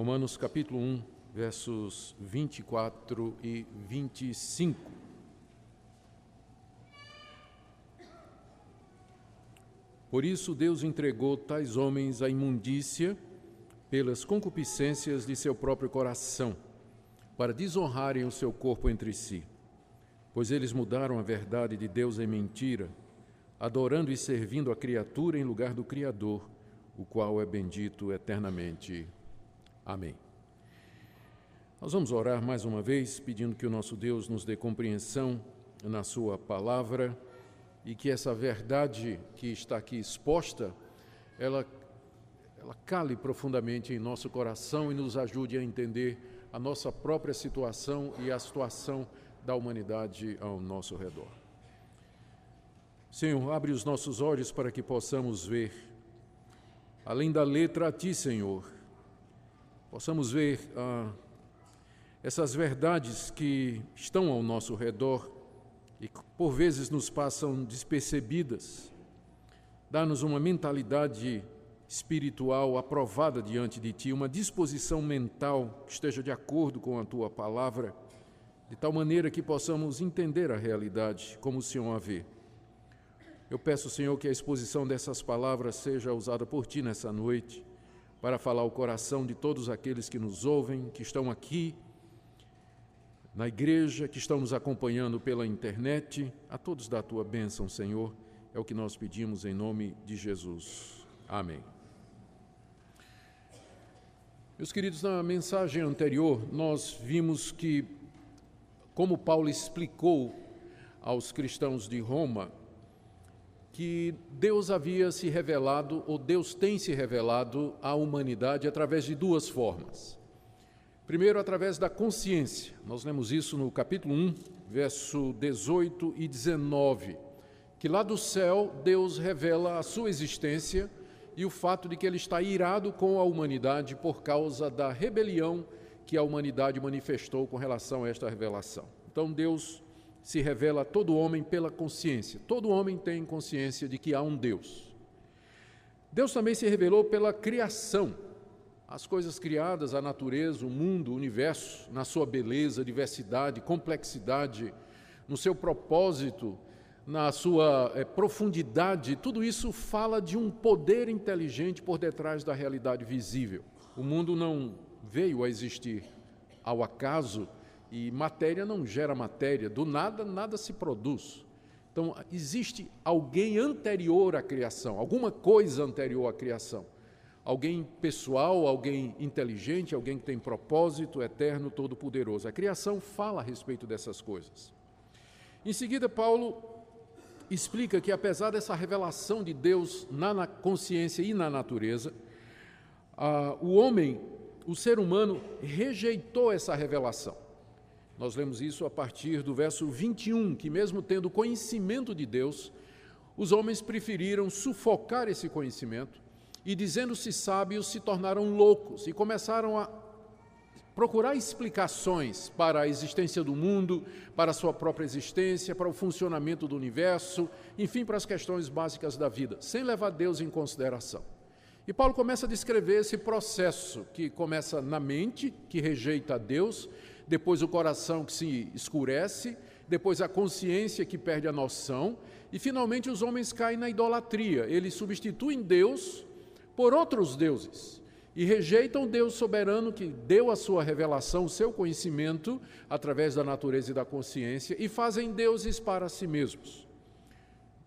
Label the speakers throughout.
Speaker 1: Romanos capítulo 1, versos 24 e 25. Por isso Deus entregou tais homens à imundícia pelas concupiscências de seu próprio coração, para desonrarem o seu corpo entre si. Pois eles mudaram a verdade de Deus em mentira, adorando e servindo a criatura em lugar do Criador, o qual é bendito eternamente. Amém. Nós vamos orar mais uma vez, pedindo que o nosso Deus nos dê compreensão na Sua palavra e que essa verdade que está aqui exposta, ela, ela cale profundamente em nosso coração e nos ajude a entender a nossa própria situação e a situação da humanidade ao nosso redor. Senhor, abre os nossos olhos para que possamos ver, além da letra a Ti, Senhor, possamos ver ah, essas verdades que estão ao nosso redor e por vezes nos passam despercebidas. Dá-nos uma mentalidade espiritual aprovada diante de Ti, uma disposição mental que esteja de acordo com a Tua palavra, de tal maneira que possamos entender a realidade como o Senhor a vê. Eu peço, Senhor, que a exposição dessas palavras seja usada por Ti nessa noite, para falar o coração de todos aqueles que nos ouvem, que estão aqui na igreja, que estão nos acompanhando pela internet, a todos da tua bênção, Senhor, é o que nós pedimos em nome de Jesus. Amém. Meus queridos, na mensagem anterior, nós vimos que, como Paulo explicou aos cristãos de Roma, que Deus havia se revelado, ou Deus tem se revelado à humanidade através de duas formas. Primeiro, através da consciência. Nós lemos isso no capítulo 1, verso 18 e 19, que lá do céu Deus revela a sua existência e o fato de que ele está irado com a humanidade por causa da rebelião que a humanidade manifestou com relação a esta revelação. Então Deus se revela a todo homem pela consciência. Todo homem tem consciência de que há um Deus. Deus também se revelou pela criação as coisas criadas, a natureza, o mundo, o universo, na sua beleza, diversidade, complexidade, no seu propósito, na sua é, profundidade, tudo isso fala de um poder inteligente por detrás da realidade visível. O mundo não veio a existir ao acaso e matéria não gera matéria, do nada, nada se produz. Então, existe alguém anterior à criação, alguma coisa anterior à criação alguém pessoal, alguém inteligente, alguém que tem propósito eterno, todo-poderoso. A criação fala a respeito dessas coisas. Em seguida, Paulo explica que, apesar dessa revelação de Deus na consciência e na natureza, o homem, o ser humano, rejeitou essa revelação. Nós lemos isso a partir do verso 21, que, mesmo tendo conhecimento de Deus, os homens preferiram sufocar esse conhecimento e, dizendo-se sábios, se tornaram loucos e começaram a procurar explicações para a existência do mundo, para a sua própria existência, para o funcionamento do universo, enfim, para as questões básicas da vida, sem levar Deus em consideração. E Paulo começa a descrever esse processo que começa na mente, que rejeita Deus, depois o coração que se escurece, depois a consciência que perde a noção, e finalmente os homens caem na idolatria. Eles substituem Deus por outros deuses e rejeitam Deus soberano que deu a sua revelação, o seu conhecimento através da natureza e da consciência e fazem deuses para si mesmos.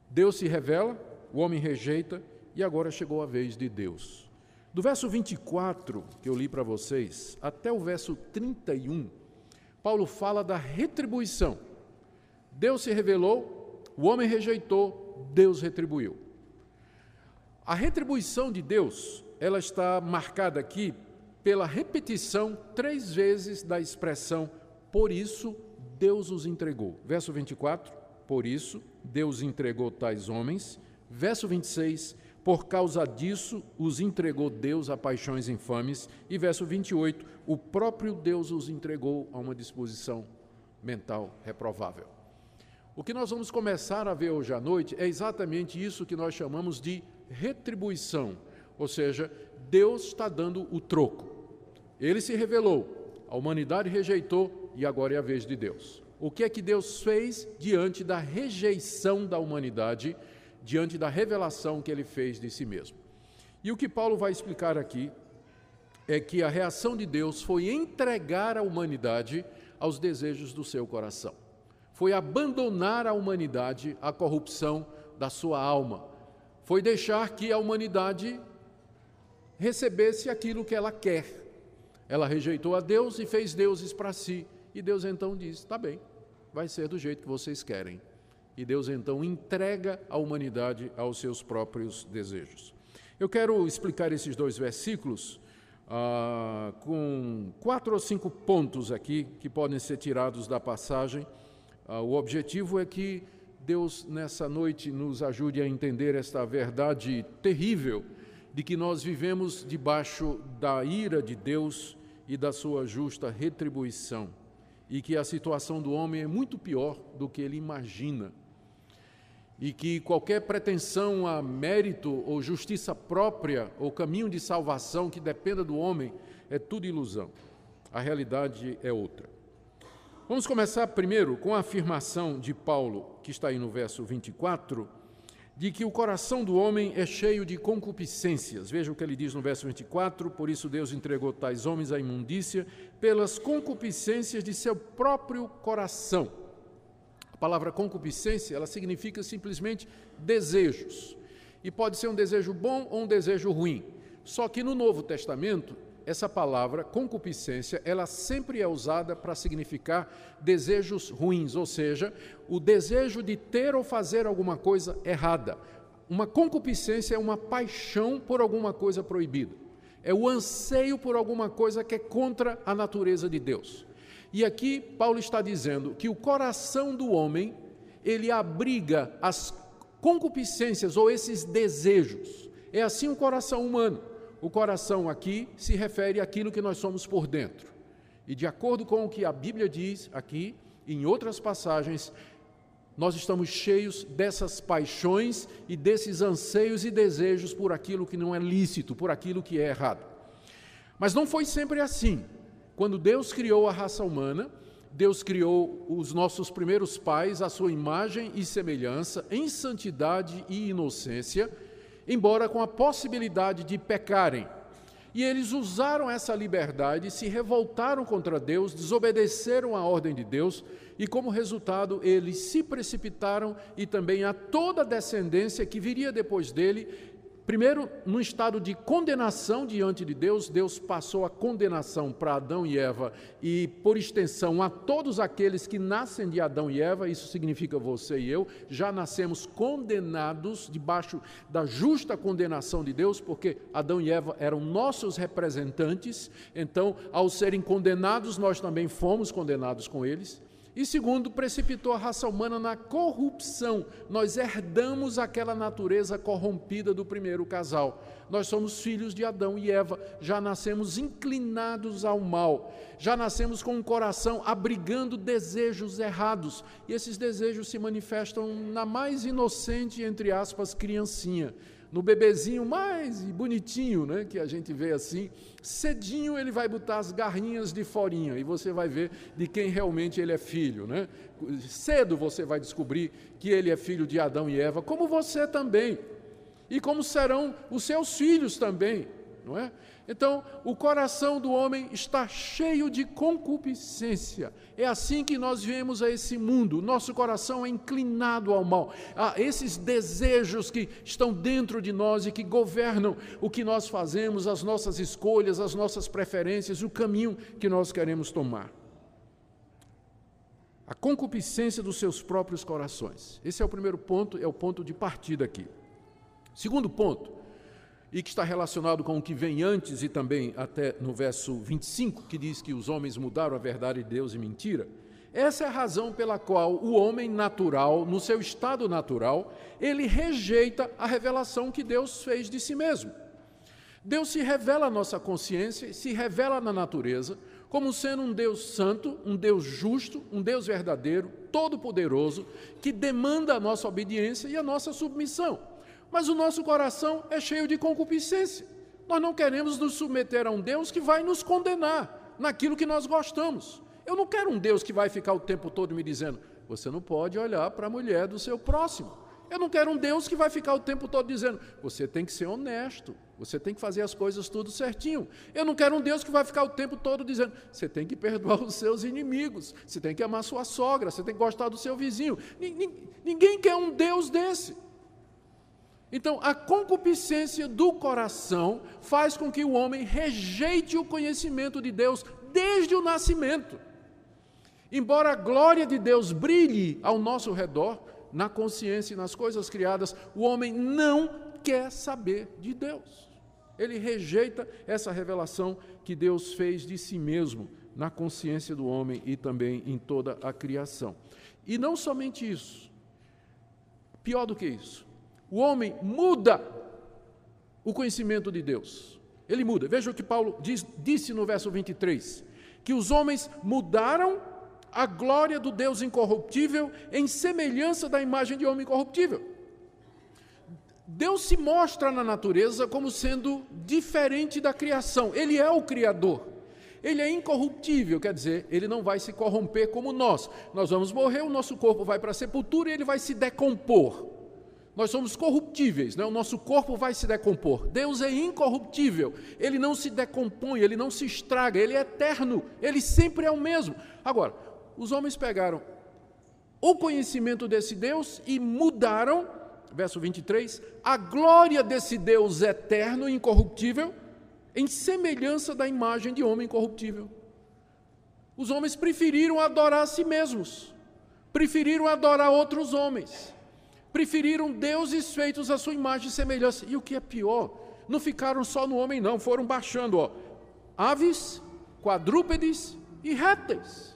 Speaker 1: Deus se revela, o homem rejeita e agora chegou a vez de Deus. Do verso 24 que eu li para vocês até o verso 31, Paulo fala da retribuição. Deus se revelou, o homem rejeitou, Deus retribuiu. A retribuição de Deus, ela está marcada aqui pela repetição três vezes da expressão por isso Deus os entregou. Verso 24, por isso Deus entregou tais homens. Verso 26, por causa disso os entregou Deus a paixões infames. E verso 28, o próprio Deus os entregou a uma disposição mental reprovável. O que nós vamos começar a ver hoje à noite é exatamente isso que nós chamamos de retribuição, ou seja, Deus está dando o troco. Ele se revelou, a humanidade rejeitou e agora é a vez de Deus. O que é que Deus fez diante da rejeição da humanidade, diante da revelação que ele fez de si mesmo? E o que Paulo vai explicar aqui é que a reação de Deus foi entregar a humanidade aos desejos do seu coração. Foi abandonar a humanidade à corrupção da sua alma. Foi deixar que a humanidade recebesse aquilo que ela quer. Ela rejeitou a Deus e fez deuses para si. E Deus então diz: está bem, vai ser do jeito que vocês querem. E Deus então entrega a humanidade aos seus próprios desejos. Eu quero explicar esses dois versículos ah, com quatro ou cinco pontos aqui que podem ser tirados da passagem. Ah, o objetivo é que Deus, nessa noite, nos ajude a entender esta verdade terrível de que nós vivemos debaixo da ira de Deus e da sua justa retribuição, e que a situação do homem é muito pior do que ele imagina, e que qualquer pretensão a mérito ou justiça própria ou caminho de salvação que dependa do homem é tudo ilusão. A realidade é outra. Vamos começar primeiro com a afirmação de Paulo, que está aí no verso 24 de que o coração do homem é cheio de concupiscências. Veja o que ele diz no verso 24: Por isso Deus entregou tais homens à imundícia pelas concupiscências de seu próprio coração. A palavra concupiscência, ela significa simplesmente desejos. E pode ser um desejo bom ou um desejo ruim. Só que no Novo Testamento, essa palavra concupiscência, ela sempre é usada para significar desejos ruins, ou seja, o desejo de ter ou fazer alguma coisa errada. Uma concupiscência é uma paixão por alguma coisa proibida. É o anseio por alguma coisa que é contra a natureza de Deus. E aqui Paulo está dizendo que o coração do homem, ele abriga as concupiscências ou esses desejos. É assim o coração humano. O coração aqui se refere àquilo que nós somos por dentro. E de acordo com o que a Bíblia diz aqui, em outras passagens, nós estamos cheios dessas paixões e desses anseios e desejos por aquilo que não é lícito, por aquilo que é errado. Mas não foi sempre assim. Quando Deus criou a raça humana, Deus criou os nossos primeiros pais à sua imagem e semelhança, em santidade e inocência embora com a possibilidade de pecarem. E eles usaram essa liberdade, se revoltaram contra Deus, desobedeceram a ordem de Deus, e como resultado, eles se precipitaram e também a toda a descendência que viria depois dele Primeiro, no estado de condenação diante de Deus, Deus passou a condenação para Adão e Eva e, por extensão, a todos aqueles que nascem de Adão e Eva, isso significa você e eu, já nascemos condenados debaixo da justa condenação de Deus, porque Adão e Eva eram nossos representantes, então, ao serem condenados, nós também fomos condenados com eles. E segundo, precipitou a raça humana na corrupção. Nós herdamos aquela natureza corrompida do primeiro casal. Nós somos filhos de Adão e Eva, já nascemos inclinados ao mal, já nascemos com um coração abrigando desejos errados. E esses desejos se manifestam na mais inocente, entre aspas, criancinha no bebezinho mais bonitinho, né, que a gente vê assim, cedinho ele vai botar as garrinhas de forinha e você vai ver de quem realmente ele é filho, né? Cedo você vai descobrir que ele é filho de Adão e Eva, como você também. E como serão os seus filhos também, não é? Então, o coração do homem está cheio de concupiscência. É assim que nós viemos a esse mundo. Nosso coração é inclinado ao mal. Há esses desejos que estão dentro de nós e que governam o que nós fazemos, as nossas escolhas, as nossas preferências, o caminho que nós queremos tomar. A concupiscência dos seus próprios corações. Esse é o primeiro ponto, é o ponto de partida aqui. Segundo ponto, e que está relacionado com o que vem antes e também até no verso 25, que diz que os homens mudaram a verdade de Deus e mentira. Essa é a razão pela qual o homem natural, no seu estado natural, ele rejeita a revelação que Deus fez de si mesmo. Deus se revela à nossa consciência, se revela na natureza, como sendo um Deus santo, um Deus justo, um Deus verdadeiro, todo-poderoso, que demanda a nossa obediência e a nossa submissão. Mas o nosso coração é cheio de concupiscência. Nós não queremos nos submeter a um Deus que vai nos condenar naquilo que nós gostamos. Eu não quero um Deus que vai ficar o tempo todo me dizendo: você não pode olhar para a mulher do seu próximo. Eu não quero um Deus que vai ficar o tempo todo dizendo: você tem que ser honesto, você tem que fazer as coisas tudo certinho. Eu não quero um Deus que vai ficar o tempo todo dizendo: você tem que perdoar os seus inimigos, você tem que amar sua sogra, você tem que gostar do seu vizinho. Ninguém quer um Deus desse. Então, a concupiscência do coração faz com que o homem rejeite o conhecimento de Deus desde o nascimento. Embora a glória de Deus brilhe ao nosso redor, na consciência e nas coisas criadas, o homem não quer saber de Deus. Ele rejeita essa revelação que Deus fez de si mesmo na consciência do homem e também em toda a criação. E não somente isso, pior do que isso, o homem muda o conhecimento de Deus. Ele muda. Veja o que Paulo diz, disse no verso 23: que os homens mudaram a glória do Deus incorruptível em semelhança da imagem de homem incorruptível. Deus se mostra na natureza como sendo diferente da criação. Ele é o Criador. Ele é incorruptível, quer dizer, ele não vai se corromper como nós. Nós vamos morrer, o nosso corpo vai para a sepultura e ele vai se decompor. Nós somos corruptíveis, né? o nosso corpo vai se decompor. Deus é incorruptível, ele não se decompõe, ele não se estraga, ele é eterno, ele sempre é o mesmo. Agora, os homens pegaram o conhecimento desse Deus e mudaram, verso 23, a glória desse Deus eterno e incorruptível em semelhança da imagem de homem incorruptível. Os homens preferiram adorar a si mesmos, preferiram adorar outros homens preferiram deuses feitos à sua imagem e semelhança. E o que é pior, não ficaram só no homem, não, foram baixando, ó, aves, quadrúpedes e répteis.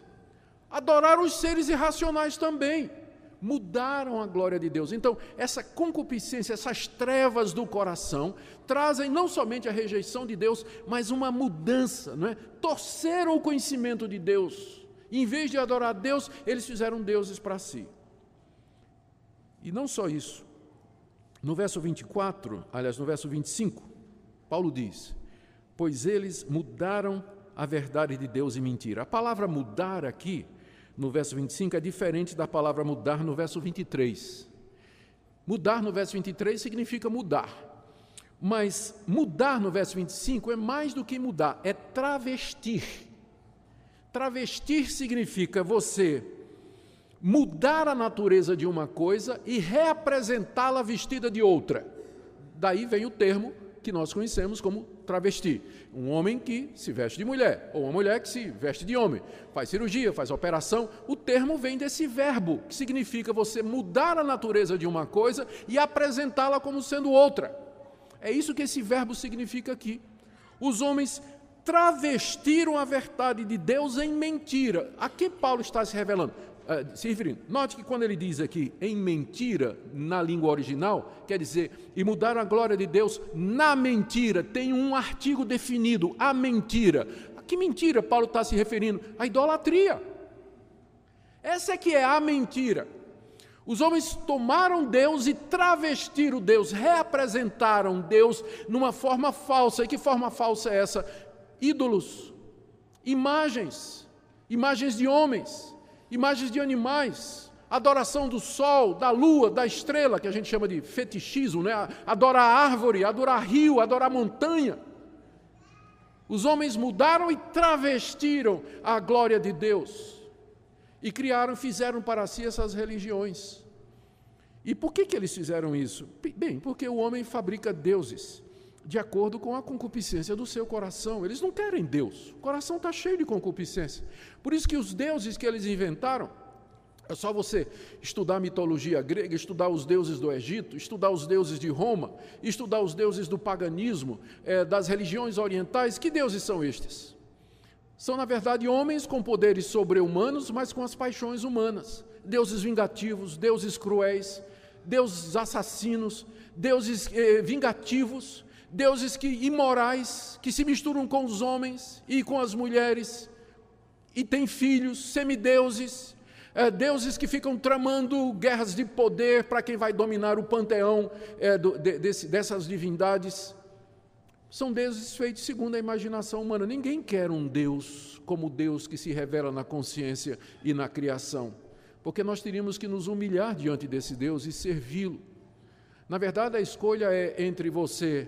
Speaker 1: Adoraram os seres irracionais também. Mudaram a glória de Deus. Então, essa concupiscência, essas trevas do coração, trazem não somente a rejeição de Deus, mas uma mudança, não é? Torceram o conhecimento de Deus. em vez de adorar a Deus, eles fizeram deuses para si. E não só isso. No verso 24, aliás, no verso 25, Paulo diz: Pois eles mudaram a verdade de Deus em mentira. A palavra mudar aqui, no verso 25, é diferente da palavra mudar no verso 23. Mudar no verso 23 significa mudar. Mas mudar no verso 25 é mais do que mudar, é travestir. Travestir significa você mudar a natureza de uma coisa e reapresentá-la vestida de outra. Daí vem o termo que nós conhecemos como travesti. Um homem que se veste de mulher, ou uma mulher que se veste de homem, faz cirurgia, faz operação. O termo vem desse verbo, que significa você mudar a natureza de uma coisa e apresentá-la como sendo outra. É isso que esse verbo significa aqui. Os homens travestiram a verdade de Deus em mentira. A que Paulo está se revelando? Uh, se referindo. Note que quando ele diz aqui em mentira, na língua original, quer dizer, e mudar a glória de Deus na mentira, tem um artigo definido, a mentira. A que mentira Paulo está se referindo? A idolatria. Essa é que é a mentira. Os homens tomaram Deus e travestiram Deus, reapresentaram Deus numa forma falsa. E que forma falsa é essa? Ídolos, imagens, imagens de homens imagens de animais, adoração do sol, da lua, da estrela, que a gente chama de fetichismo, né? adorar árvore, adorar rio, adorar montanha. Os homens mudaram e travestiram a glória de Deus e criaram, fizeram para si essas religiões. E por que, que eles fizeram isso? Bem, porque o homem fabrica deuses de acordo com a concupiscência do seu coração. Eles não querem Deus. O coração está cheio de concupiscência. Por isso que os deuses que eles inventaram, é só você estudar a mitologia grega, estudar os deuses do Egito, estudar os deuses de Roma, estudar os deuses do paganismo, é, das religiões orientais. Que deuses são estes? São, na verdade, homens com poderes sobre-humanos, mas com as paixões humanas. Deuses vingativos, deuses cruéis, deuses assassinos, deuses eh, vingativos, deuses que imorais, que se misturam com os homens e com as mulheres, e têm filhos, semideuses, é, deuses que ficam tramando guerras de poder para quem vai dominar o panteão é, do, de, desse, dessas divindades. são deuses feitos segundo a imaginação humana. Ninguém quer um Deus como Deus que se revela na consciência e na criação, porque nós teríamos que nos humilhar diante desse Deus e servi-lo. Na verdade, a escolha é entre você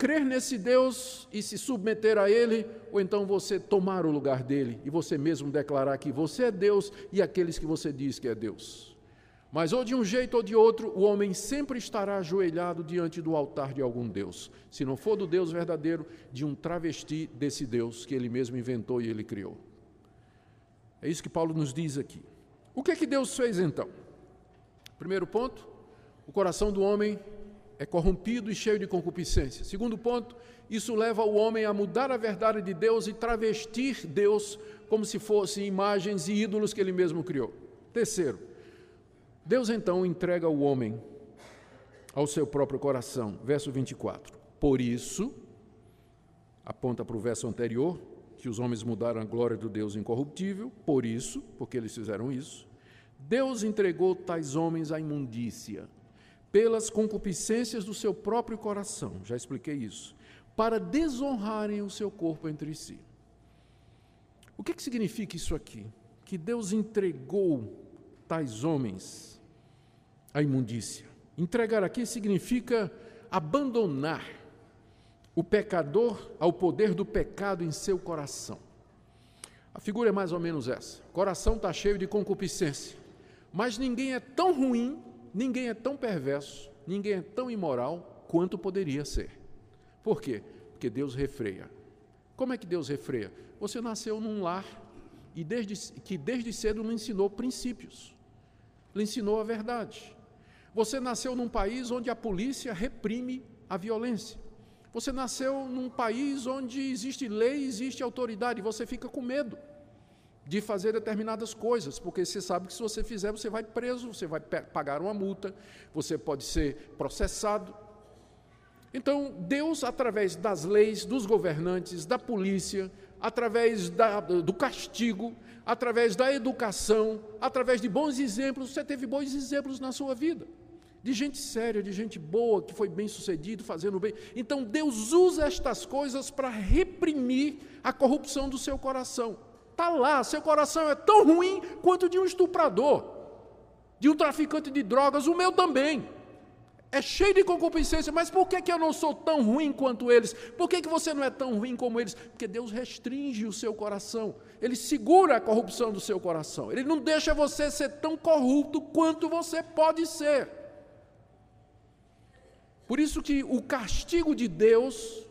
Speaker 1: crer nesse Deus e se submeter a Ele, ou então você tomar o lugar dele e você mesmo declarar que você é Deus e aqueles que você diz que é Deus. Mas ou de um jeito ou de outro, o homem sempre estará ajoelhado diante do altar de algum Deus. Se não for do Deus verdadeiro, de um travesti desse Deus que ele mesmo inventou e ele criou. É isso que Paulo nos diz aqui. O que é que Deus fez então? Primeiro ponto, o coração do homem é corrompido e cheio de concupiscência. Segundo ponto, isso leva o homem a mudar a verdade de Deus e travestir Deus como se fossem imagens e ídolos que ele mesmo criou. Terceiro, Deus então entrega o homem ao seu próprio coração. Verso 24. Por isso, aponta para o verso anterior, que os homens mudaram a glória do Deus incorruptível, por isso, porque eles fizeram isso, Deus entregou tais homens à imundícia, pelas concupiscências do seu próprio coração, já expliquei isso, para desonrarem o seu corpo entre si. O que, que significa isso aqui? Que Deus entregou tais homens à imundícia. Entregar aqui significa abandonar o pecador ao poder do pecado em seu coração. A figura é mais ou menos essa: o coração está cheio de concupiscência, mas ninguém é tão ruim, ninguém é tão perverso, ninguém é tão imoral quanto poderia ser. Por quê? Porque Deus refreia. Como é que Deus refreia? Você nasceu num lar e desde, que desde cedo lhe ensinou princípios lhe ensinou a verdade. Você nasceu num país onde a polícia reprime a violência. Você nasceu num país onde existe lei, existe autoridade, você fica com medo de fazer determinadas coisas, porque você sabe que se você fizer, você vai preso, você vai pagar uma multa, você pode ser processado. Então, Deus, através das leis, dos governantes, da polícia, através da, do castigo, através da educação, através de bons exemplos. Você teve bons exemplos na sua vida, de gente séria, de gente boa, que foi bem sucedido, fazendo bem. Então Deus usa estas coisas para reprimir a corrupção do seu coração. Está lá, seu coração é tão ruim quanto de um estuprador, de um traficante de drogas, o meu também é cheio de concupiscência, mas por que, que eu não sou tão ruim quanto eles? Por que, que você não é tão ruim como eles? Porque Deus restringe o seu coração, Ele segura a corrupção do seu coração, Ele não deixa você ser tão corrupto quanto você pode ser. Por isso que o castigo de Deus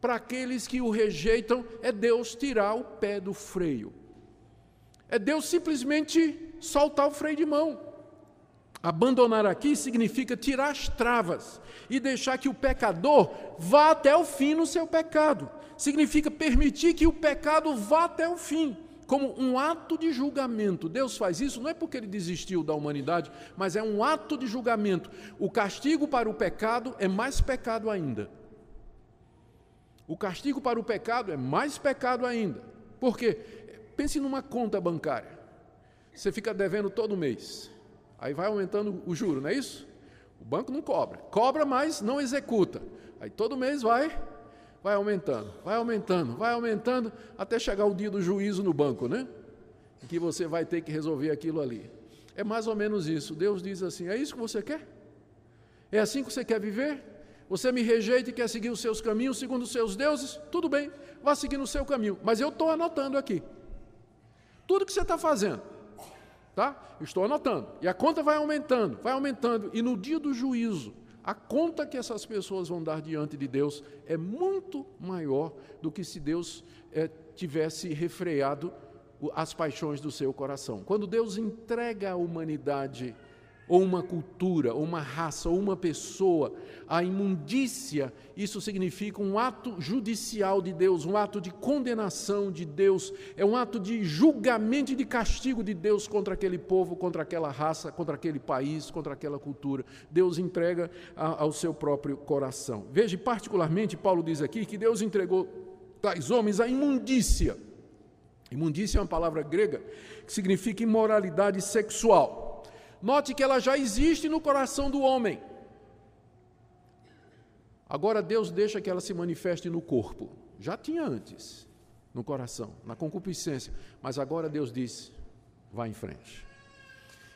Speaker 1: para aqueles que o rejeitam é Deus tirar o pé do freio. É Deus simplesmente soltar o freio de mão. Abandonar aqui significa tirar as travas e deixar que o pecador vá até o fim no seu pecado. Significa permitir que o pecado vá até o fim, como um ato de julgamento. Deus faz isso não é porque ele desistiu da humanidade, mas é um ato de julgamento. O castigo para o pecado é mais pecado ainda. O castigo para o pecado é mais pecado ainda. Por quê? Pense numa conta bancária. Você fica devendo todo mês. Aí vai aumentando o juro, não é isso? O banco não cobra. Cobra, mas não executa. Aí todo mês vai, vai aumentando, vai aumentando, vai aumentando, até chegar o dia do juízo no banco, né? Que você vai ter que resolver aquilo ali. É mais ou menos isso. Deus diz assim: é isso que você quer? É assim que você quer viver? Você me rejeita e quer seguir os seus caminhos segundo os seus deuses? Tudo bem, vá seguindo o seu caminho. Mas eu estou anotando aqui. Tudo que você está fazendo tá? Estou anotando. E a conta vai aumentando, vai aumentando. E no dia do juízo, a conta que essas pessoas vão dar diante de Deus é muito maior do que se Deus é, tivesse refreado as paixões do seu coração. Quando Deus entrega a humanidade ou uma cultura, ou uma raça, ou uma pessoa, a imundícia, isso significa um ato judicial de Deus, um ato de condenação de Deus, é um ato de julgamento e de castigo de Deus contra aquele povo, contra aquela raça, contra aquele país, contra aquela cultura. Deus entrega a, ao seu próprio coração. Veja, particularmente, Paulo diz aqui que Deus entregou tais homens à imundícia. Imundícia é uma palavra grega que significa imoralidade sexual. Note que ela já existe no coração do homem. Agora Deus deixa que ela se manifeste no corpo. Já tinha antes, no coração, na concupiscência. Mas agora Deus diz: vá em frente.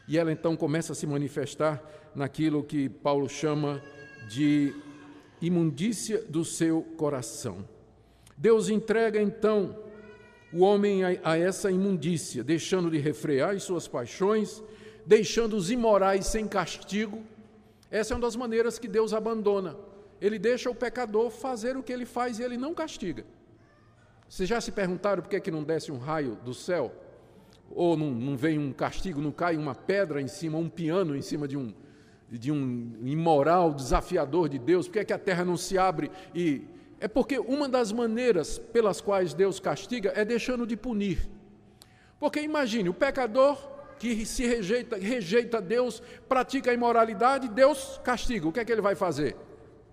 Speaker 1: E ela então começa a se manifestar naquilo que Paulo chama de imundícia do seu coração. Deus entrega então o homem a, a essa imundícia, deixando de refrear as suas paixões, deixando os imorais sem castigo. Essa é uma das maneiras que Deus abandona. Ele deixa o pecador fazer o que ele faz e ele não castiga. Vocês já se perguntaram por que, é que não desce um raio do céu? Ou não, não vem um castigo, não cai uma pedra em cima, um piano em cima de um, de um imoral desafiador de Deus? Por que, é que a terra não se abre e. É porque uma das maneiras pelas quais Deus castiga é deixando de punir. Porque imagine, o pecador que se rejeita, rejeita Deus, pratica a imoralidade, Deus castiga. O que é que ele vai fazer?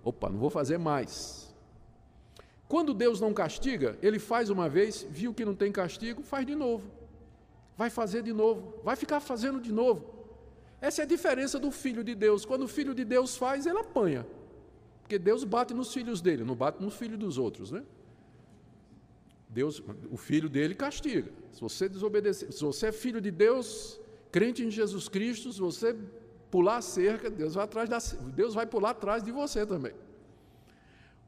Speaker 1: Opa, não vou fazer mais. Quando Deus não castiga, ele faz uma vez, viu que não tem castigo, faz de novo. Vai fazer de novo, vai ficar fazendo de novo. Essa é a diferença do filho de Deus. Quando o filho de Deus faz, ele apanha. Porque Deus bate nos filhos dele, não bate nos filhos dos outros, né? Deus, o filho dele castiga. Se você desobedecer, se você é filho de Deus, crente em Jesus Cristo, se você pular a cerca, Deus vai atrás da, Deus vai pular atrás de você também.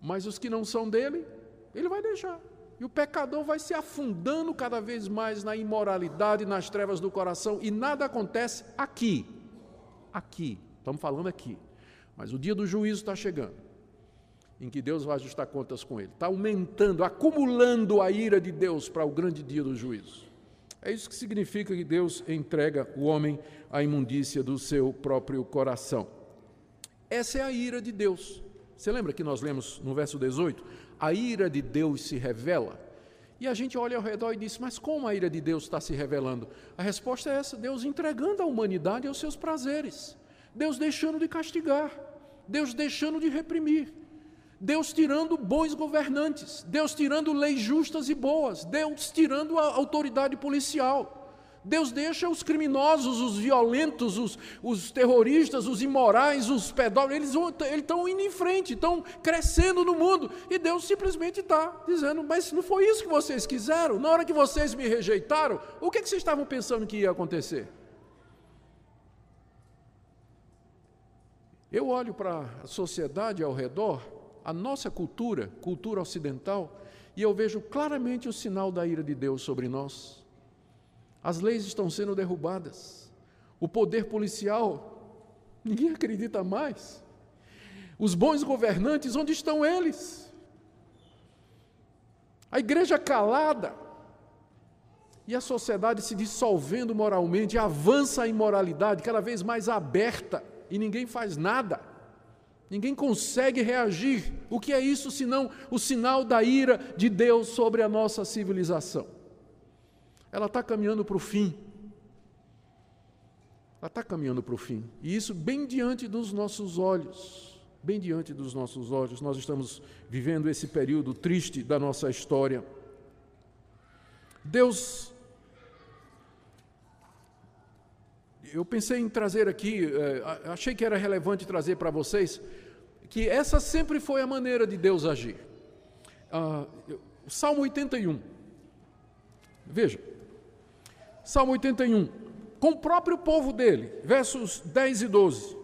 Speaker 1: Mas os que não são dele, ele vai deixar. E o pecador vai se afundando cada vez mais na imoralidade, nas trevas do coração, e nada acontece aqui aqui, estamos falando aqui. Mas o dia do juízo está chegando, em que Deus vai ajustar contas com ele. Está aumentando, acumulando a ira de Deus para o grande dia do juízo. É isso que significa que Deus entrega o homem à imundícia do seu próprio coração. Essa é a ira de Deus. Você lembra que nós lemos no verso 18? A ira de Deus se revela. E a gente olha ao redor e diz: Mas como a ira de Deus está se revelando? A resposta é essa: Deus entregando a humanidade aos seus prazeres, Deus deixando de castigar, Deus deixando de reprimir, Deus tirando bons governantes, Deus tirando leis justas e boas, Deus tirando a autoridade policial. Deus deixa os criminosos, os violentos, os, os terroristas, os imorais, os pedófilos, eles estão indo em frente, estão crescendo no mundo. E Deus simplesmente está dizendo: Mas não foi isso que vocês quiseram? Na hora que vocês me rejeitaram, o que, que vocês estavam pensando que ia acontecer? Eu olho para a sociedade ao redor, a nossa cultura, cultura ocidental, e eu vejo claramente o sinal da ira de Deus sobre nós. As leis estão sendo derrubadas. O poder policial, ninguém acredita mais. Os bons governantes, onde estão eles? A igreja calada. E a sociedade se dissolvendo moralmente, avança a imoralidade cada vez mais aberta e ninguém faz nada. Ninguém consegue reagir. O que é isso senão o sinal da ira de Deus sobre a nossa civilização? ela está caminhando para o fim. Ela está caminhando para o fim. E isso bem diante dos nossos olhos. Bem diante dos nossos olhos. Nós estamos vivendo esse período triste da nossa história. Deus. Eu pensei em trazer aqui, eh, achei que era relevante trazer para vocês, que essa sempre foi a maneira de Deus agir. Ah, Salmo 81. Veja, Salmo 81, com o próprio povo dele, versos 10 e 12.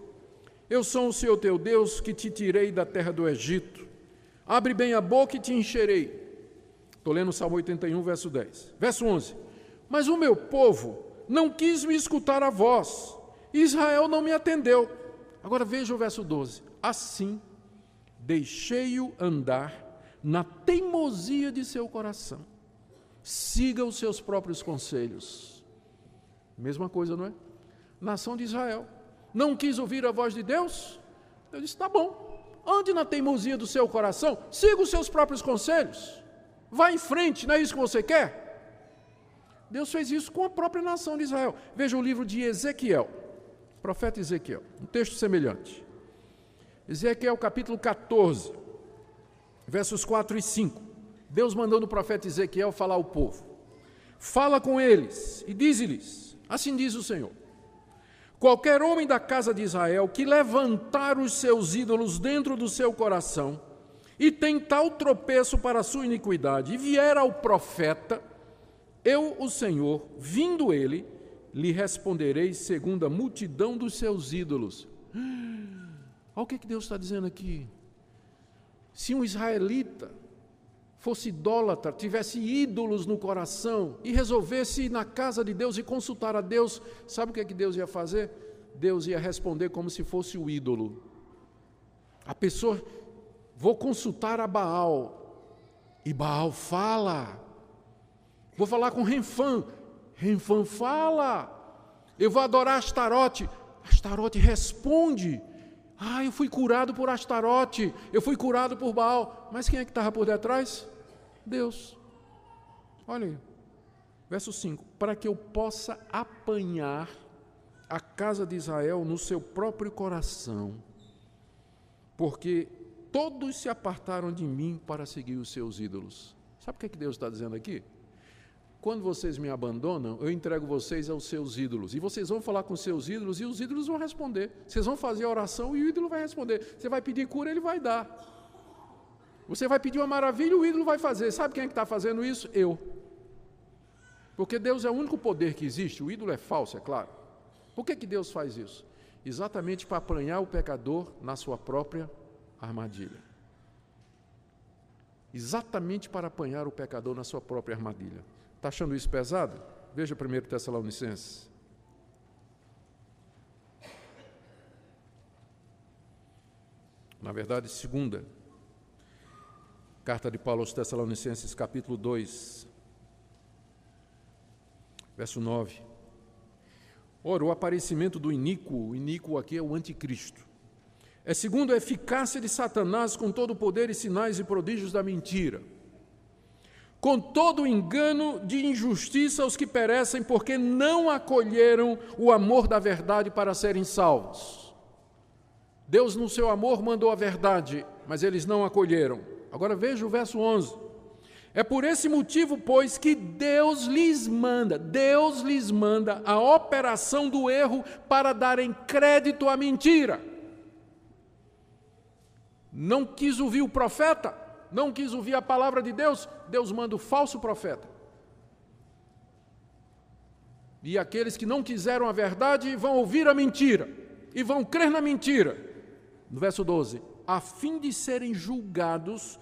Speaker 1: Eu sou o Senhor teu Deus que te tirei da terra do Egito. Abre bem a boca e te encherei. Estou lendo Salmo 81, verso 10. Verso 11. Mas o meu povo não quis me escutar a voz, Israel não me atendeu. Agora veja o verso 12. Assim deixei-o andar na teimosia de seu coração siga os seus próprios conselhos. Mesma coisa, não é? Nação de Israel. Não quis ouvir a voz de Deus? Eu disse: tá bom. Ande na teimosia do seu coração, siga os seus próprios conselhos. Vá em frente, não é isso que você quer? Deus fez isso com a própria nação de Israel. Veja o livro de Ezequiel, profeta Ezequiel, um texto semelhante. Ezequiel capítulo 14, versos 4 e 5. Deus mandou no profeta Ezequiel falar ao povo: Fala com eles e diz-lhes: Assim diz o Senhor: Qualquer homem da casa de Israel que levantar os seus ídolos dentro do seu coração e tem tal tropeço para a sua iniquidade, e vier ao profeta, eu, o Senhor, vindo ele, lhe responderei segundo a multidão dos seus ídolos. Olha o que, que Deus está dizendo aqui. Se um israelita fosse idólatra, tivesse ídolos no coração e resolvesse ir na casa de Deus e consultar a Deus, sabe o que, é que Deus ia fazer? Deus ia responder como se fosse o ídolo. A pessoa, vou consultar a Baal, e Baal fala. Vou falar com Renfã, Renfã fala. Eu vou adorar Astarote, Astarote responde. Ah, eu fui curado por Astarote, eu fui curado por Baal. Mas quem é que estava por detrás? Deus. Olha aí, verso 5: Para que eu possa apanhar a casa de Israel no seu próprio coração, porque todos se apartaram de mim para seguir os seus ídolos. Sabe o que, é que Deus está dizendo aqui? Quando vocês me abandonam, eu entrego vocês aos seus ídolos. E vocês vão falar com seus ídolos e os ídolos vão responder. Vocês vão fazer a oração e o ídolo vai responder. Você vai pedir cura, ele vai dar. Você vai pedir uma maravilha, o ídolo vai fazer. Sabe quem é que está fazendo isso? Eu. Porque Deus é o único poder que existe. O ídolo é falso, é claro. Por que, que Deus faz isso? Exatamente para apanhar o pecador na sua própria armadilha. Exatamente para apanhar o pecador na sua própria armadilha. Está achando isso pesado? Veja 1 Tessalonicenses. Na verdade, segunda. Carta de Paulo aos Tessalonicenses, capítulo 2, verso 9. Ora, o aparecimento do iníquo, o iníquo aqui é o anticristo, é segundo a eficácia de Satanás com todo o poder e sinais e prodígios da mentira com todo o engano de injustiça aos que perecem, porque não acolheram o amor da verdade para serem salvos. Deus, no seu amor, mandou a verdade, mas eles não acolheram. Agora veja o verso 11. É por esse motivo, pois, que Deus lhes manda, Deus lhes manda a operação do erro para darem crédito à mentira. Não quis ouvir o profeta? Não quis ouvir a palavra de Deus, Deus manda o falso profeta. E aqueles que não quiseram a verdade vão ouvir a mentira e vão crer na mentira. No verso 12: a fim de serem julgados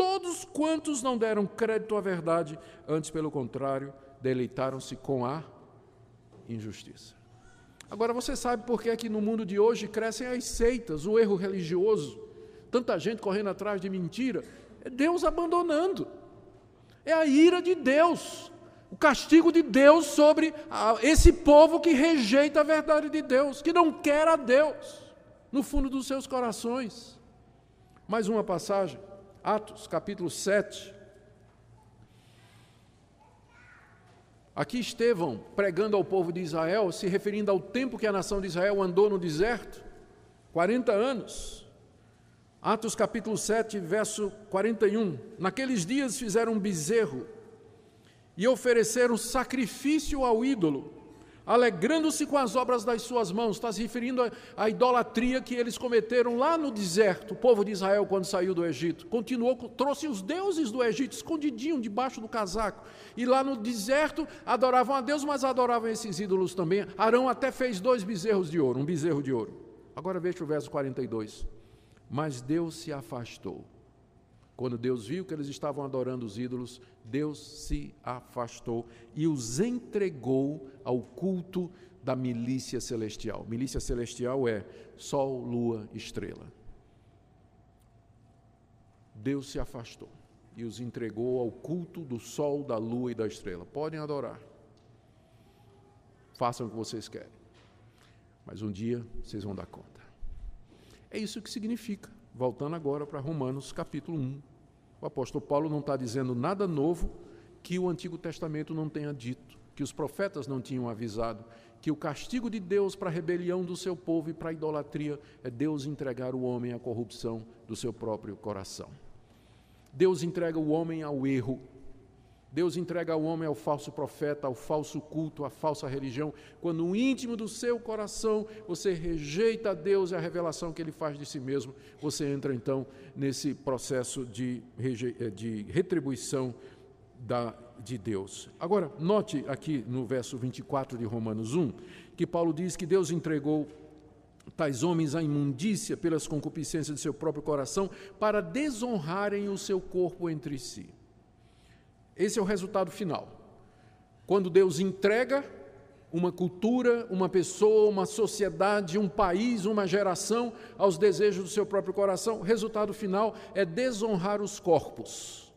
Speaker 1: todos quantos não deram crédito à verdade, antes, pelo contrário, deleitaram-se com a injustiça. Agora você sabe por que é que no mundo de hoje crescem as seitas, o erro religioso, tanta gente correndo atrás de mentira, é Deus abandonando. É a ira de Deus, o castigo de Deus sobre esse povo que rejeita a verdade de Deus, que não quer a Deus no fundo dos seus corações. Mais uma passagem, Atos, capítulo 7. Aqui Estevão pregando ao povo de Israel, se referindo ao tempo que a nação de Israel andou no deserto 40 anos. Atos capítulo 7, verso 41. Naqueles dias fizeram um bezerro e ofereceram sacrifício ao ídolo, alegrando-se com as obras das suas mãos. Está se referindo à idolatria que eles cometeram lá no deserto, o povo de Israel, quando saiu do Egito. Continuou, trouxe os deuses do Egito escondidinho debaixo do casaco. E lá no deserto adoravam a Deus, mas adoravam esses ídolos também. Arão até fez dois bezerros de ouro, um bezerro de ouro. Agora veja o verso 42. Mas Deus se afastou. Quando Deus viu que eles estavam adorando os ídolos, Deus se afastou e os entregou ao culto da milícia celestial. Milícia celestial é sol, lua, estrela. Deus se afastou e os entregou ao culto do sol, da lua e da estrela. Podem adorar. Façam o que vocês querem. Mas um dia vocês vão dar conta. É isso que significa. Voltando agora para Romanos capítulo 1. O apóstolo Paulo não está dizendo nada novo que o Antigo Testamento não tenha dito, que os profetas não tinham avisado, que o castigo de Deus para a rebelião do seu povo e para a idolatria é Deus entregar o homem à corrupção do seu próprio coração. Deus entrega o homem ao erro. Deus entrega o homem ao falso profeta, ao falso culto, à falsa religião, quando no íntimo do seu coração você rejeita Deus e a revelação que ele faz de si mesmo, você entra então nesse processo de, eh, de retribuição da, de Deus. Agora, note aqui no verso 24 de Romanos 1, que Paulo diz que Deus entregou tais homens à imundícia pelas concupiscências de seu próprio coração para desonrarem o seu corpo entre si. Esse é o resultado final. Quando Deus entrega uma cultura, uma pessoa, uma sociedade, um país, uma geração aos desejos do seu próprio coração, o resultado final é desonrar os corpos,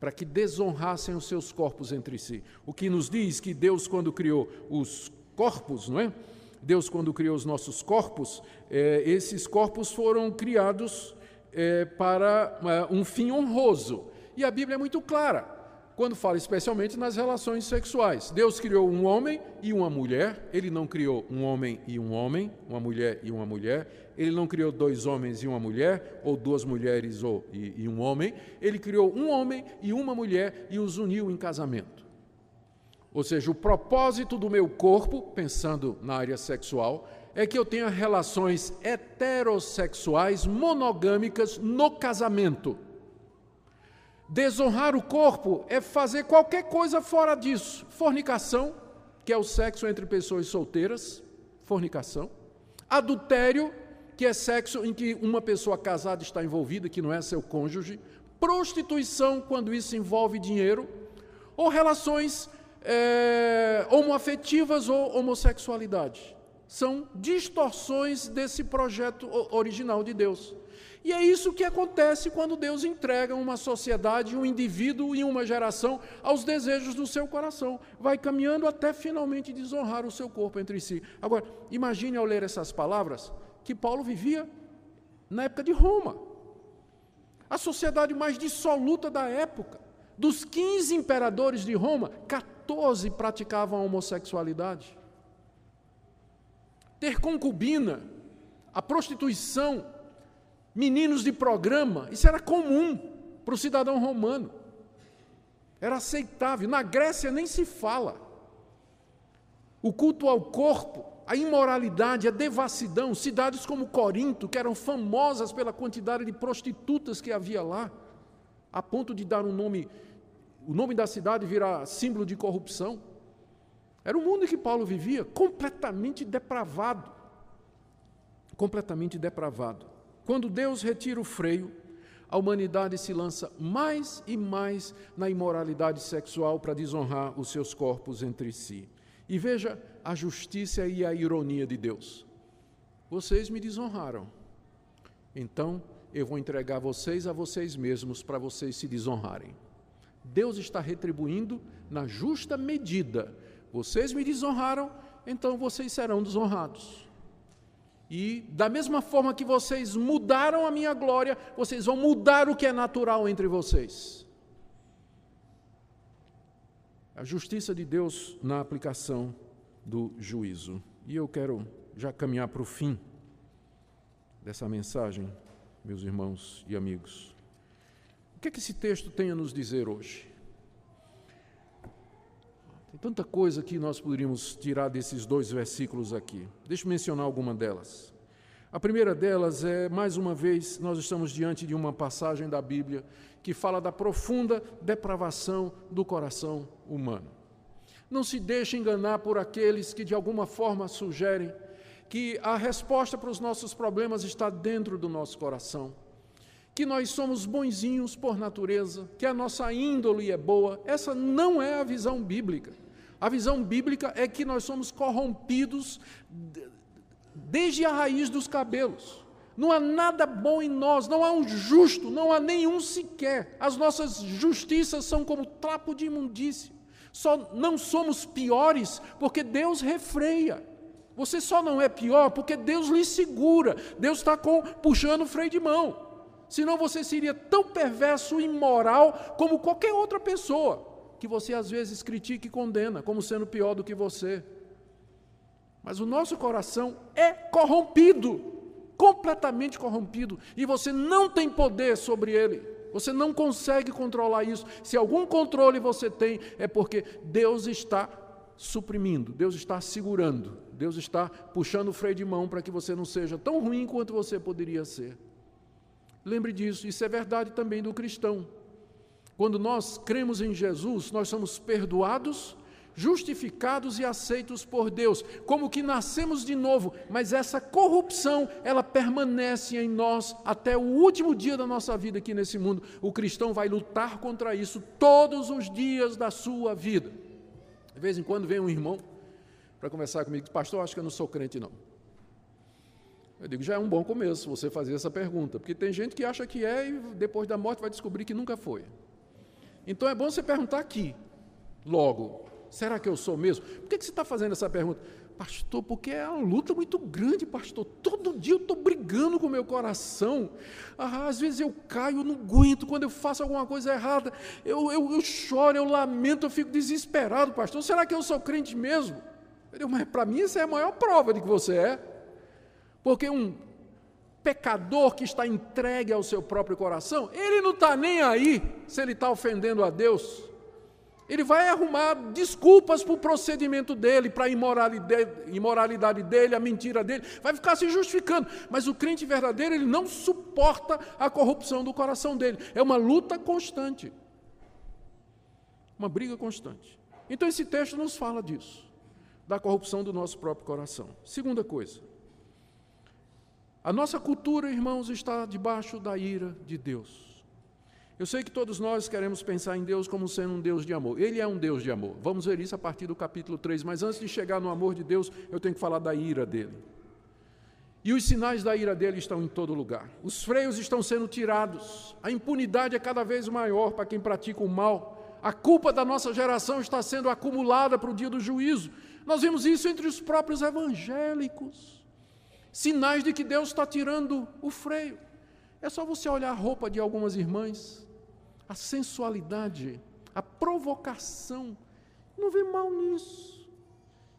Speaker 1: para que desonrassem os seus corpos entre si. O que nos diz que Deus, quando criou os corpos, não é? Deus, quando criou os nossos corpos, é, esses corpos foram criados é, para é, um fim honroso. E a Bíblia é muito clara quando fala especialmente nas relações sexuais. Deus criou um homem e uma mulher, ele não criou um homem e um homem, uma mulher e uma mulher, ele não criou dois homens e uma mulher, ou duas mulheres ou, e, e um homem, ele criou um homem e uma mulher e os uniu em casamento. Ou seja, o propósito do meu corpo, pensando na área sexual, é que eu tenha relações heterossexuais monogâmicas no casamento. Desonrar o corpo é fazer qualquer coisa fora disso. Fornicação, que é o sexo entre pessoas solteiras, fornicação. Adultério, que é sexo em que uma pessoa casada está envolvida, que não é seu cônjuge. Prostituição, quando isso envolve dinheiro. Ou relações é, homoafetivas ou homossexualidade. São distorções desse projeto original de Deus. E é isso que acontece quando Deus entrega uma sociedade, um indivíduo e uma geração aos desejos do seu coração. Vai caminhando até finalmente desonrar o seu corpo entre si. Agora, imagine ao ler essas palavras que Paulo vivia na época de Roma. A sociedade mais dissoluta da época. Dos 15 imperadores de Roma, 14 praticavam a homossexualidade. Ter concubina, a prostituição, meninos de programa, isso era comum para o cidadão romano. Era aceitável. Na Grécia nem se fala. O culto ao corpo, a imoralidade, a devassidão, cidades como Corinto, que eram famosas pela quantidade de prostitutas que havia lá, a ponto de dar um nome, o nome da cidade virar símbolo de corrupção. Era o mundo em que Paulo vivia, completamente depravado. Completamente depravado. Quando Deus retira o freio, a humanidade se lança mais e mais na imoralidade sexual para desonrar os seus corpos entre si. E veja a justiça e a ironia de Deus. Vocês me desonraram. Então eu vou entregar vocês a vocês mesmos para vocês se desonrarem. Deus está retribuindo na justa medida. Vocês me desonraram, então vocês serão desonrados. E da mesma forma que vocês mudaram a minha glória, vocês vão mudar o que é natural entre vocês. A justiça de Deus na aplicação do juízo. E eu quero já caminhar para o fim dessa mensagem, meus irmãos e amigos. O que é que esse texto tem a nos dizer hoje? Tem tanta coisa que nós poderíamos tirar desses dois versículos aqui. Deixa eu mencionar alguma delas. A primeira delas é, mais uma vez, nós estamos diante de uma passagem da Bíblia que fala da profunda depravação do coração humano. Não se deixe enganar por aqueles que de alguma forma sugerem que a resposta para os nossos problemas está dentro do nosso coração que nós somos bonzinhos por natureza, que a nossa índole é boa. Essa não é a visão bíblica. A visão bíblica é que nós somos corrompidos desde a raiz dos cabelos. Não há nada bom em nós, não há um justo, não há nenhum sequer. As nossas justiças são como trapo de imundícia. Só não somos piores porque Deus refreia. Você só não é pior porque Deus lhe segura. Deus está puxando o freio de mão. Senão você seria tão perverso e imoral como qualquer outra pessoa que você às vezes critica e condena como sendo pior do que você. Mas o nosso coração é corrompido, completamente corrompido, e você não tem poder sobre ele. Você não consegue controlar isso. Se algum controle você tem, é porque Deus está suprimindo, Deus está segurando, Deus está puxando o freio de mão para que você não seja tão ruim quanto você poderia ser. Lembre disso, isso é verdade também do cristão. Quando nós cremos em Jesus, nós somos perdoados, justificados e aceitos por Deus, como que nascemos de novo, mas essa corrupção, ela permanece em nós até o último dia da nossa vida aqui nesse mundo. O cristão vai lutar contra isso todos os dias da sua vida. De vez em quando vem um irmão para conversar comigo, pastor, acho que eu não sou crente não. Eu digo, já é um bom começo você fazer essa pergunta, porque tem gente que acha que é e depois da morte vai descobrir que nunca foi. Então é bom você perguntar aqui, logo, será que eu sou mesmo? Por que, que você está fazendo essa pergunta? Pastor, porque é uma luta muito grande, pastor. Todo dia eu estou brigando com o meu coração. Ah, às vezes eu caio, eu não aguento. Quando eu faço alguma coisa errada, eu, eu, eu choro, eu lamento, eu fico desesperado, pastor. Será que eu sou crente mesmo? Mas para mim essa é a maior prova de que você é. Porque um pecador que está entregue ao seu próprio coração, ele não está nem aí se ele está ofendendo a Deus. Ele vai arrumar desculpas para o procedimento dele, para a imoralidade dele, a mentira dele, vai ficar se justificando. Mas o crente verdadeiro, ele não suporta a corrupção do coração dele. É uma luta constante. Uma briga constante. Então esse texto nos fala disso, da corrupção do nosso próprio coração. Segunda coisa, a nossa cultura, irmãos, está debaixo da ira de Deus. Eu sei que todos nós queremos pensar em Deus como sendo um Deus de amor. Ele é um Deus de amor. Vamos ver isso a partir do capítulo 3. Mas antes de chegar no amor de Deus, eu tenho que falar da ira dele. E os sinais da ira dele estão em todo lugar. Os freios estão sendo tirados. A impunidade é cada vez maior para quem pratica o mal. A culpa da nossa geração está sendo acumulada para o dia do juízo. Nós vemos isso entre os próprios evangélicos sinais de que Deus está tirando o freio. É só você olhar a roupa de algumas irmãs, a sensualidade, a provocação. Não vê mal nisso.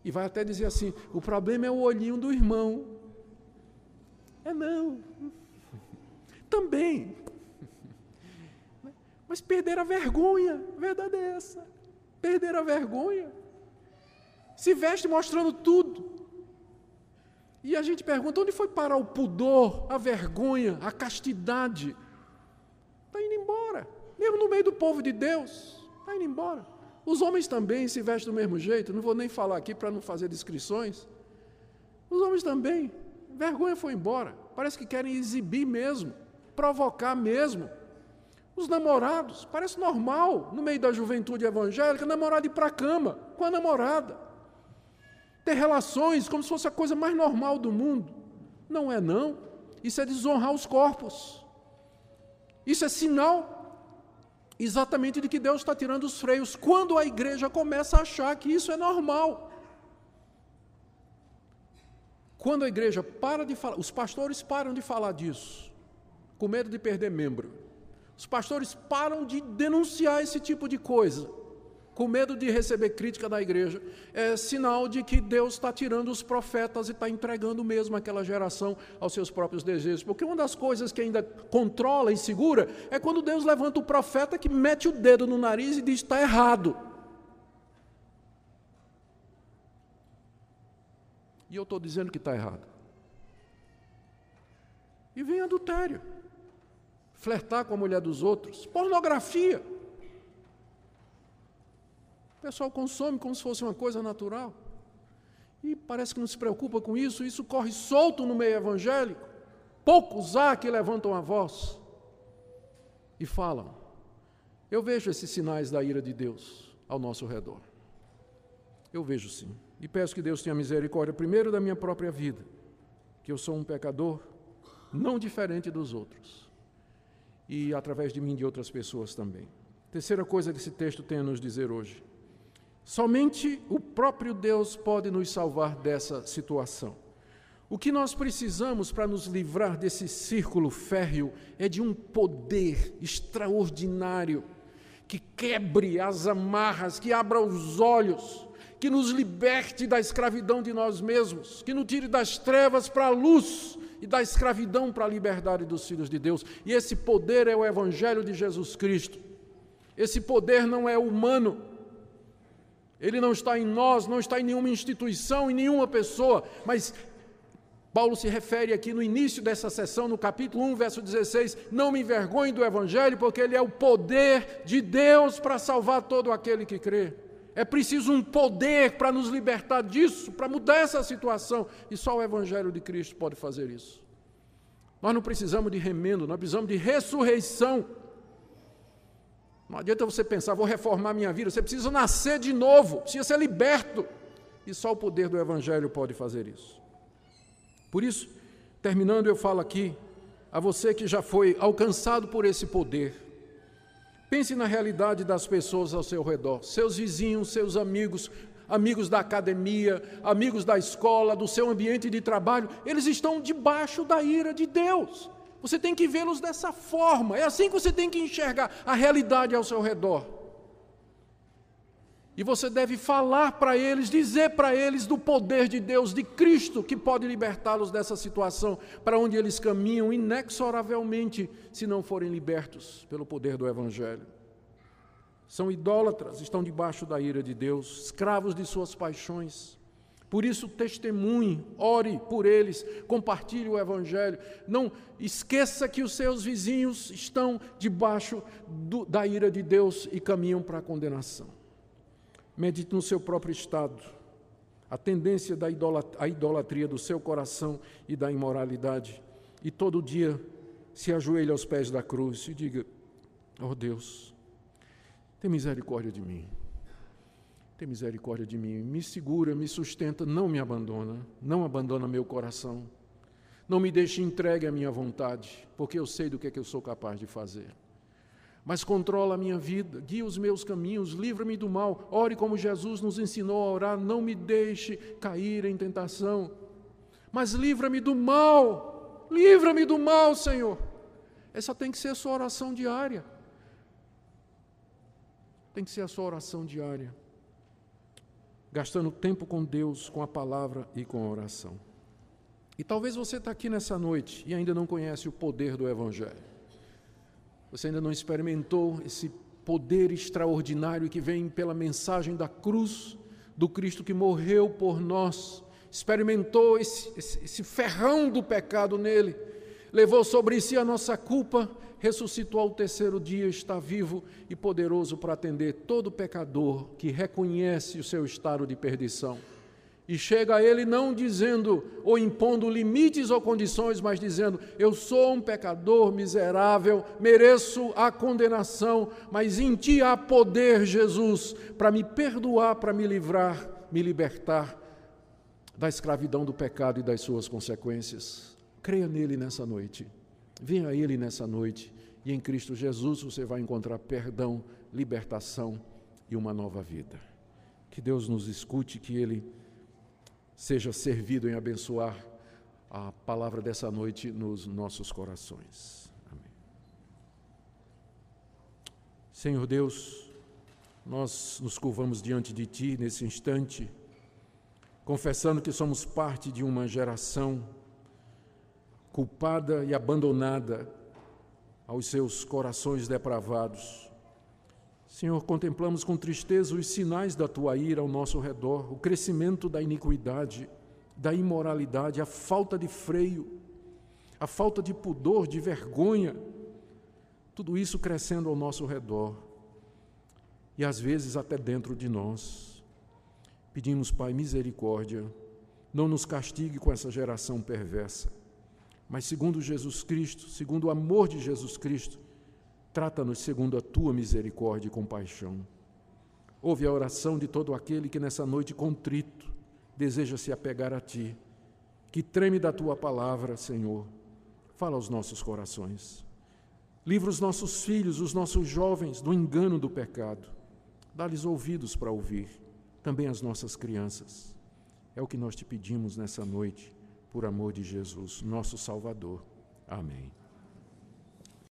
Speaker 1: E vai até dizer assim: o problema é o olhinho do irmão. É não. Também. Mas perder a vergonha, verdade é essa. Perder a vergonha. Se veste mostrando tudo. E a gente pergunta: onde foi parar o pudor, a vergonha, a castidade? Está indo embora. Mesmo no meio do povo de Deus, está indo embora. Os homens também se vestem do mesmo jeito, não vou nem falar aqui para não fazer descrições. Os homens também. Vergonha foi embora. Parece que querem exibir mesmo, provocar mesmo. Os namorados, parece normal, no meio da juventude evangélica, namorar de ir para a cama com a namorada ter relações como se fosse a coisa mais normal do mundo. Não é, não. Isso é desonrar os corpos. Isso é sinal exatamente de que Deus está tirando os freios quando a igreja começa a achar que isso é normal. Quando a igreja para de falar, os pastores param de falar disso, com medo de perder membro. Os pastores param de denunciar esse tipo de coisa com medo de receber crítica da igreja, é sinal de que Deus está tirando os profetas e está entregando mesmo aquela geração aos seus próprios desejos. Porque uma das coisas que ainda controla e segura é quando Deus levanta o profeta que mete o dedo no nariz e diz: está errado. E eu estou dizendo que está errado. E vem adultério, flertar com a mulher dos outros, pornografia. O pessoal consome como se fosse uma coisa natural. E parece que não se preocupa com isso, isso corre solto no meio evangélico. Poucos há que levantam a voz e falam. Eu vejo esses sinais da ira de Deus ao nosso redor. Eu vejo sim. E peço que Deus tenha misericórdia, primeiro, da minha própria vida, que eu sou um pecador não diferente dos outros, e através de mim de outras pessoas também. Terceira coisa que esse texto tem a nos dizer hoje: Somente o próprio Deus pode nos salvar dessa situação. O que nós precisamos para nos livrar desse círculo férreo é de um poder extraordinário que quebre as amarras, que abra os olhos, que nos liberte da escravidão de nós mesmos, que nos tire das trevas para a luz e da escravidão para a liberdade dos filhos de Deus. E esse poder é o Evangelho de Jesus Cristo. Esse poder não é humano. Ele não está em nós, não está em nenhuma instituição, em nenhuma pessoa, mas Paulo se refere aqui no início dessa sessão, no capítulo 1, verso 16: Não me envergonhe do Evangelho, porque ele é o poder de Deus para salvar todo aquele que crê. É preciso um poder para nos libertar disso, para mudar essa situação, e só o Evangelho de Cristo pode fazer isso. Nós não precisamos de remendo, nós precisamos de ressurreição. Não adianta você pensar, vou reformar minha vida, você precisa nascer de novo, precisa ser liberto, e só o poder do Evangelho pode fazer isso. Por isso, terminando, eu falo aqui a você que já foi alcançado por esse poder. Pense na realidade das pessoas ao seu redor, seus vizinhos, seus amigos, amigos da academia, amigos da escola, do seu ambiente de trabalho, eles estão debaixo da ira de Deus. Você tem que vê-los dessa forma, é assim que você tem que enxergar a realidade ao seu redor. E você deve falar para eles, dizer para eles do poder de Deus, de Cristo, que pode libertá-los dessa situação, para onde eles caminham inexoravelmente, se não forem libertos pelo poder do Evangelho. São idólatras, estão debaixo da ira de Deus, escravos de suas paixões. Por isso, testemunhe, ore por eles, compartilhe o Evangelho. Não esqueça que os seus vizinhos estão debaixo do, da ira de Deus e caminham para a condenação. Medite no seu próprio estado, a tendência da idolatria, idolatria do seu coração e da imoralidade. E todo dia se ajoelhe aos pés da cruz e diga: Oh Deus, tem misericórdia de mim. Tem misericórdia de mim. Me segura, me sustenta, não me abandona. Não abandona meu coração. Não me deixe entregue à minha vontade, porque eu sei do que, é que eu sou capaz de fazer mas controla a minha vida, guia os meus caminhos, livra-me do mal. Ore como Jesus nos ensinou a orar, não me deixe cair em tentação, mas livra-me do mal. Livra-me do mal, Senhor. Essa tem que ser a sua oração diária. Tem que ser a sua oração diária. Gastando tempo com Deus, com a palavra e com a oração. E talvez você está aqui nessa noite e ainda não conhece o poder do Evangelho. Você ainda não experimentou esse poder extraordinário que vem pela mensagem da cruz do Cristo que morreu por nós, experimentou esse, esse, esse, ferrão do pecado nele, levou sobre si a nossa culpa, ressuscitou ao terceiro dia, está vivo e poderoso para atender todo pecador que reconhece o seu estado de perdição e chega a Ele não dizendo ou impondo limites ou condições, mas dizendo: Eu sou um pecador miserável, mereço a condenação, mas em Ti há poder, Jesus, para me perdoar, para me livrar, me libertar da escravidão do pecado e das suas consequências. Creia nele nessa noite. Venha a Ele nessa noite e em Cristo Jesus você vai encontrar perdão, libertação e uma nova vida. Que Deus nos escute, que Ele seja servido em abençoar a palavra dessa noite nos nossos corações. Amém. Senhor Deus, nós nos curvamos diante de Ti nesse instante, confessando que somos parte de uma geração culpada e abandonada aos seus corações depravados Senhor, contemplamos com tristeza os sinais da tua ira ao nosso redor, o crescimento da iniquidade, da imoralidade, a falta de freio, a falta de pudor, de vergonha, tudo isso crescendo ao nosso redor e às vezes até dentro de nós. Pedimos, Pai, misericórdia, não nos castigue com essa geração perversa, mas segundo Jesus Cristo, segundo o amor de Jesus Cristo, Trata-nos segundo a tua misericórdia e compaixão. Ouve a oração de todo aquele que nessa noite contrito deseja se apegar a ti, que treme da tua palavra, Senhor. Fala aos nossos corações. Livra os nossos filhos, os nossos jovens do engano do pecado. Dá-lhes ouvidos para ouvir, também as nossas crianças. É o que nós te pedimos nessa noite, por amor de Jesus, nosso Salvador. Amém.